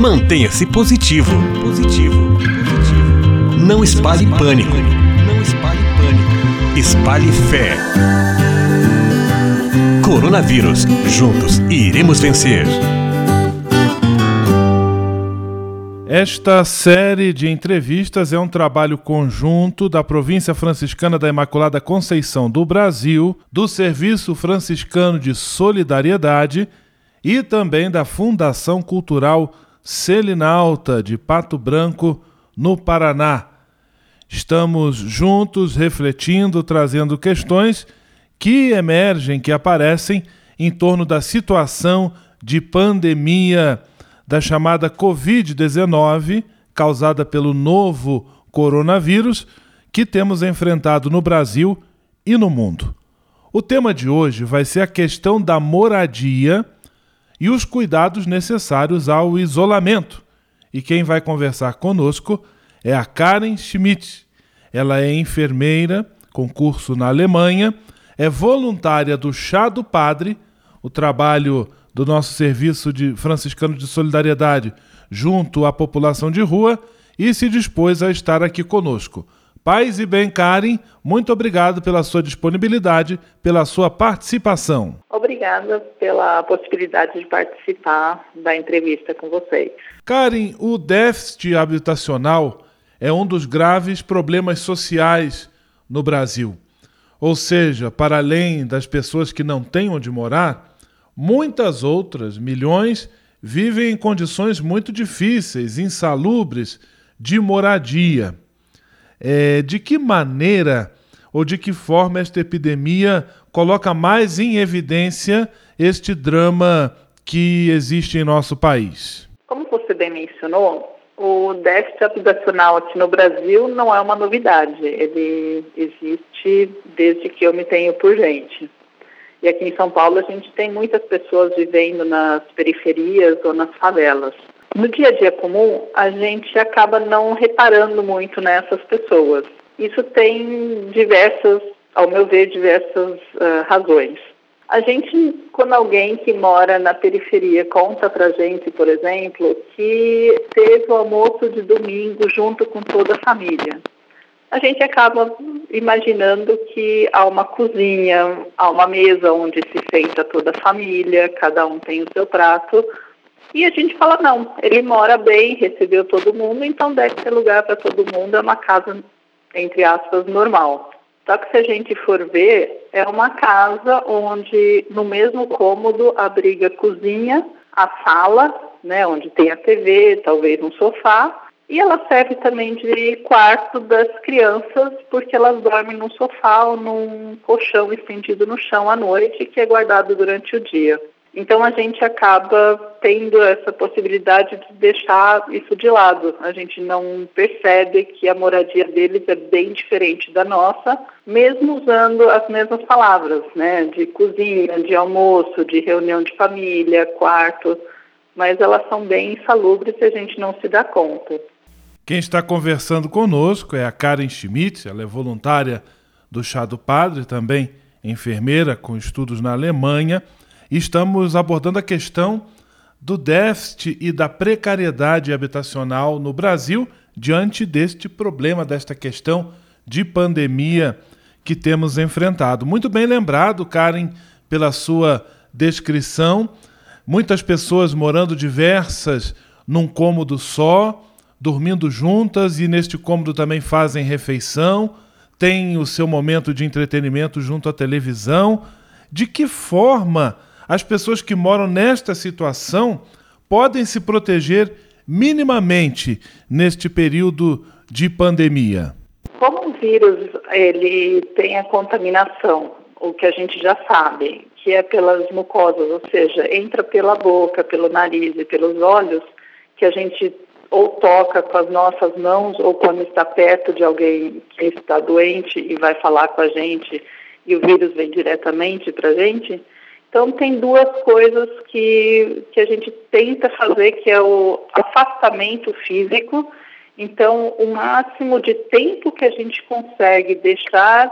Mantenha-se positivo. Positivo. Positivo. Não espalhe pânico. Não espalhe pânico. Espalhe fé. Coronavírus. Juntos iremos vencer. Esta série de entrevistas é um trabalho conjunto da Província Franciscana da Imaculada Conceição do Brasil, do Serviço Franciscano de Solidariedade e também da Fundação Cultural Selinalta de Pato Branco, no Paraná. Estamos juntos refletindo, trazendo questões que emergem, que aparecem em torno da situação de pandemia da chamada Covid-19, causada pelo novo coronavírus, que temos enfrentado no Brasil e no mundo. O tema de hoje vai ser a questão da moradia e os cuidados necessários ao isolamento. E quem vai conversar conosco é a Karen Schmidt. Ela é enfermeira, com curso na Alemanha, é voluntária do Chá do Padre, o trabalho do nosso serviço de franciscano de solidariedade junto à população de rua e se dispôs a estar aqui conosco. Paz e bem, Karen, muito obrigado pela sua disponibilidade, pela sua participação. Obrigada pela possibilidade de participar da entrevista com vocês. Karen, o déficit habitacional é um dos graves problemas sociais no Brasil. Ou seja, para além das pessoas que não têm onde morar, Muitas outras, milhões, vivem em condições muito difíceis, insalubres, de moradia. É, de que maneira ou de que forma esta epidemia coloca mais em evidência este drama que existe em nosso país? Como você bem mencionou, o déficit habitacional aqui no Brasil não é uma novidade. Ele existe desde que eu me tenho por gente. E aqui em São Paulo a gente tem muitas pessoas vivendo nas periferias ou nas favelas. No dia a dia comum, a gente acaba não reparando muito nessas pessoas. Isso tem diversas, ao meu ver, diversas uh, razões. A gente, quando alguém que mora na periferia conta pra gente, por exemplo, que teve o almoço de domingo junto com toda a família a gente acaba imaginando que há uma cozinha, há uma mesa onde se senta toda a família, cada um tem o seu prato. E a gente fala, não, ele mora bem, recebeu todo mundo, então deve ter lugar para todo mundo, é uma casa, entre aspas, normal. Só que se a gente for ver, é uma casa onde no mesmo cômodo abriga a cozinha, a sala, né, onde tem a TV, talvez um sofá, e ela serve também de quarto das crianças, porque elas dormem num sofá ou num colchão estendido no chão à noite, que é guardado durante o dia. Então a gente acaba tendo essa possibilidade de deixar isso de lado. A gente não percebe que a moradia deles é bem diferente da nossa, mesmo usando as mesmas palavras, né? De cozinha, de almoço, de reunião de família, quarto, mas elas são bem insalubres e a gente não se dá conta. Quem está conversando conosco é a Karen Schmidt, ela é voluntária do Chá do Padre, também enfermeira com estudos na Alemanha. Estamos abordando a questão do déficit e da precariedade habitacional no Brasil diante deste problema, desta questão de pandemia que temos enfrentado. Muito bem lembrado, Karen, pela sua descrição. Muitas pessoas morando diversas num cômodo só, dormindo juntas e neste cômodo também fazem refeição, têm o seu momento de entretenimento junto à televisão. De que forma as pessoas que moram nesta situação podem se proteger minimamente neste período de pandemia? Como o vírus ele tem a contaminação, o que a gente já sabe, que é pelas mucosas, ou seja, entra pela boca, pelo nariz e pelos olhos, que a gente ou toca com as nossas mãos ou quando está perto de alguém que está doente e vai falar com a gente e o vírus vem diretamente para a gente. Então, tem duas coisas que, que a gente tenta fazer, que é o afastamento físico. Então, o máximo de tempo que a gente consegue deixar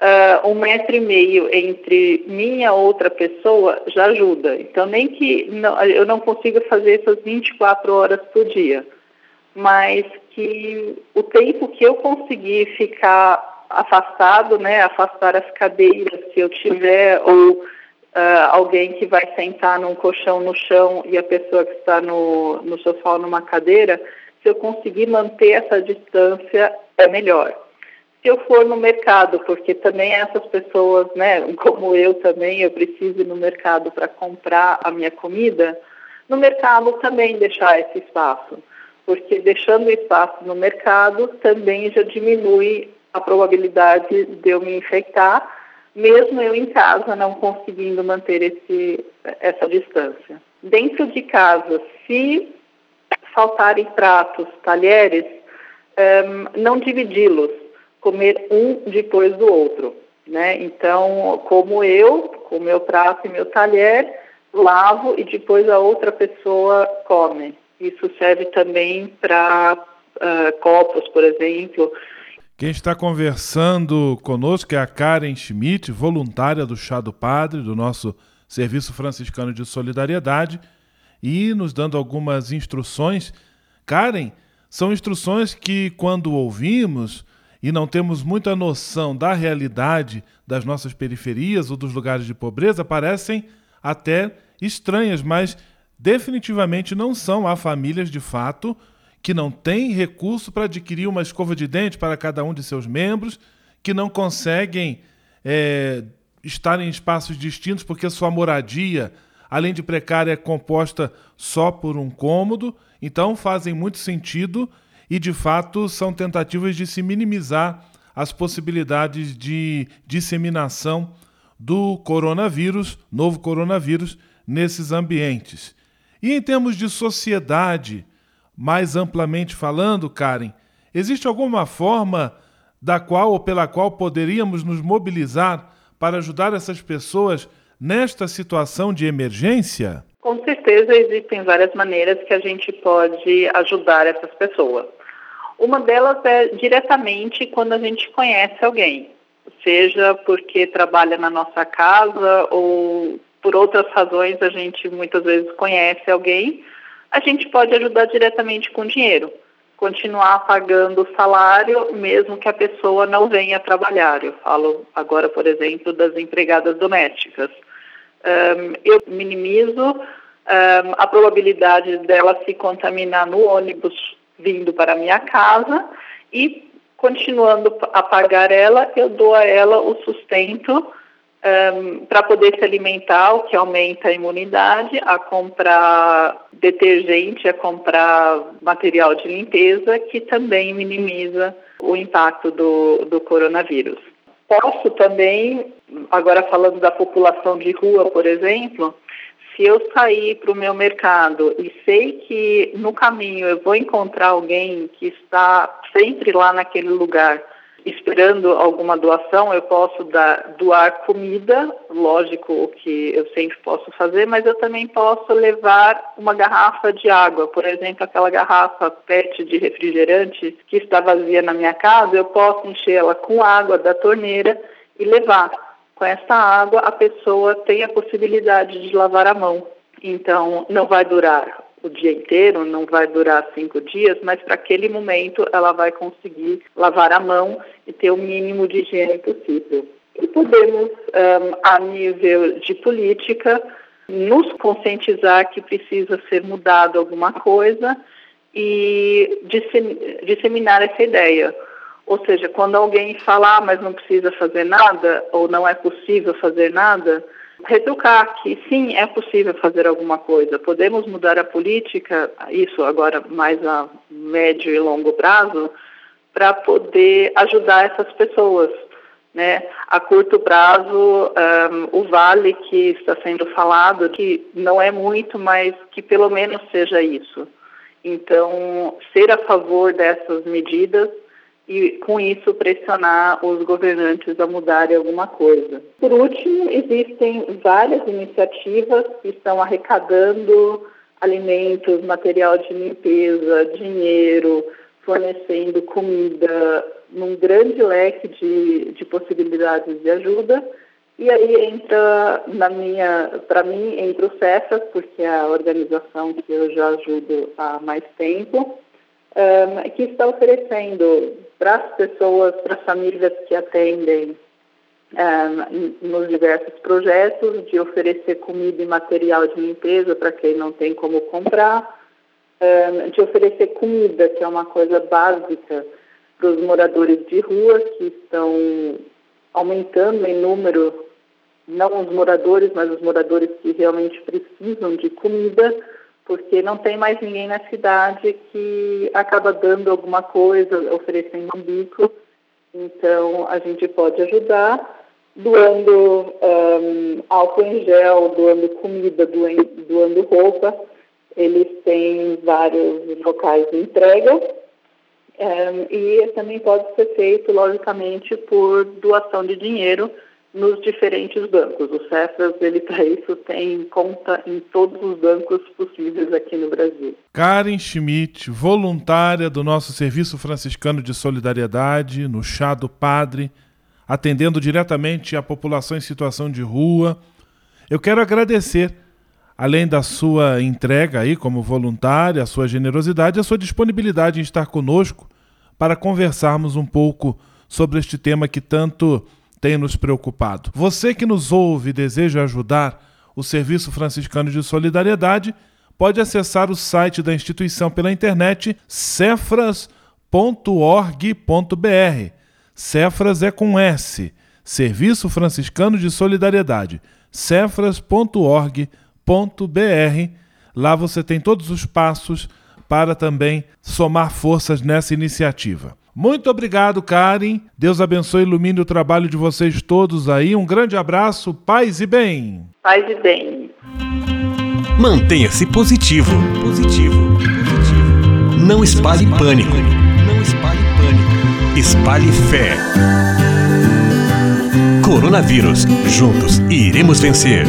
uh, um metro e meio entre minha e outra pessoa já ajuda. Então, nem que não, eu não consiga fazer essas 24 horas por dia, mas que o tempo que eu conseguir ficar afastado, né, afastar as cadeiras que eu tiver ou Uh, alguém que vai sentar num colchão no chão e a pessoa que está no, no sofá ou numa cadeira, se eu conseguir manter essa distância, é melhor. Se eu for no mercado, porque também essas pessoas, né, como eu também, eu preciso ir no mercado para comprar a minha comida, no mercado também deixar esse espaço, porque deixando espaço no mercado também já diminui a probabilidade de eu me infectar, mesmo eu em casa não conseguindo manter esse, essa distância. Dentro de casa, se faltarem pratos, talheres, um, ehm, não dividi-los comer um depois do outro, né? Então, como eu, com meu prato e meu talher, lavo e depois a outra pessoa come. Isso serve também para uh, copos, por exemplo. Quem está conversando conosco é a Karen Schmidt, voluntária do Chá do Padre, do nosso Serviço Franciscano de Solidariedade, e nos dando algumas instruções. Karen, são instruções que, quando ouvimos, e não temos muita noção da realidade das nossas periferias ou dos lugares de pobreza, parecem até estranhas, mas definitivamente não são. Há famílias, de fato, que não têm recurso para adquirir uma escova de dente para cada um de seus membros, que não conseguem é, estar em espaços distintos porque sua moradia, além de precária, é composta só por um cômodo. Então, fazem muito sentido e, de fato, são tentativas de se minimizar as possibilidades de disseminação do coronavírus, novo coronavírus, nesses ambientes. E em termos de sociedade, mais amplamente falando, Karen, existe alguma forma da qual ou pela qual poderíamos nos mobilizar para ajudar essas pessoas nesta situação de emergência? Com certeza existem várias maneiras que a gente pode ajudar essas pessoas. Uma delas é diretamente quando a gente conhece alguém, seja porque trabalha na nossa casa ou por outras razões a gente muitas vezes conhece alguém, a gente pode ajudar diretamente com dinheiro, continuar pagando o salário mesmo que a pessoa não venha trabalhar. Eu falo agora, por exemplo, das empregadas domésticas. Um, eu minimizo um, a probabilidade dela se contaminar no ônibus vindo para a minha casa e continuando a pagar ela, eu dou a ela o sustento um, para poder se alimentar, o que aumenta a imunidade, a comprar detergente, a comprar material de limpeza, que também minimiza o impacto do, do coronavírus. Posso também, agora falando da população de rua, por exemplo, se eu sair para o meu mercado e sei que no caminho eu vou encontrar alguém que está sempre lá naquele lugar esperando alguma doação, eu posso dar, doar comida, lógico o que eu sempre posso fazer, mas eu também posso levar uma garrafa de água, por exemplo, aquela garrafa PET de refrigerante que está vazia na minha casa, eu posso enchê-la com água da torneira e levar. Com essa água a pessoa tem a possibilidade de lavar a mão. Então, não vai durar o dia inteiro, não vai durar cinco dias, mas para aquele momento ela vai conseguir lavar a mão e ter o mínimo de higiene possível. E podemos, um, a nível de política, nos conscientizar que precisa ser mudado alguma coisa e disseminar essa ideia. Ou seja, quando alguém fala, ah, mas não precisa fazer nada, ou não é possível fazer nada, reeducar que sim, é possível fazer alguma coisa. Podemos mudar a política, isso agora mais a médio e longo prazo, para poder ajudar essas pessoas. Né? A curto prazo, um, o vale que está sendo falado, que não é muito, mas que pelo menos seja isso. Então, ser a favor dessas medidas e, com isso, pressionar os governantes a mudarem alguma coisa. Por último, existem várias iniciativas que estão arrecadando alimentos, material de limpeza, dinheiro, fornecendo comida num grande leque de, de possibilidades de ajuda. E aí entra na minha, para mim, entra o CEFAS, porque é a organização que eu já ajudo há mais tempo, um, que está oferecendo para as pessoas, para as famílias que atendem um, nos diversos projetos, de oferecer comida e material de limpeza para quem não tem como comprar, um, de oferecer comida, que é uma coisa básica para os moradores de rua que estão aumentando em número, não os moradores, mas os moradores que realmente precisam de comida, porque não tem mais ninguém na cidade que acaba dando alguma coisa, oferecendo um bico. Então, a gente pode ajudar doando um, álcool em gel, doando comida, doando, doando roupa. Eles têm vários locais de entrega um, e também pode ser feito, logicamente, por doação de dinheiro nos diferentes bancos. O Cefras, ele para isso tem conta em todos os bancos possíveis aqui no Brasil. Karen Schmidt, voluntária do nosso Serviço Franciscano de Solidariedade, no Chá do Padre, atendendo diretamente a população em situação de rua. Eu quero agradecer além da sua entrega aí como voluntária, a sua generosidade, a sua disponibilidade em estar conosco para conversarmos um pouco sobre este tema que tanto tem nos preocupado. Você que nos ouve e deseja ajudar o Serviço Franciscano de Solidariedade, pode acessar o site da instituição pela internet cefras.org.br. Cefras é com S. Serviço Franciscano de Solidariedade. cefras.org.br. Lá você tem todos os passos para também somar forças nessa iniciativa. Muito obrigado, Karen. Deus abençoe e ilumine o trabalho de vocês todos aí. Um grande abraço, paz e bem. Paz e bem. Mantenha-se positivo. Positivo. Positivo. Não espalhe pânico. Não espalhe pânico. Espalhe fé. Coronavírus. Juntos iremos vencer.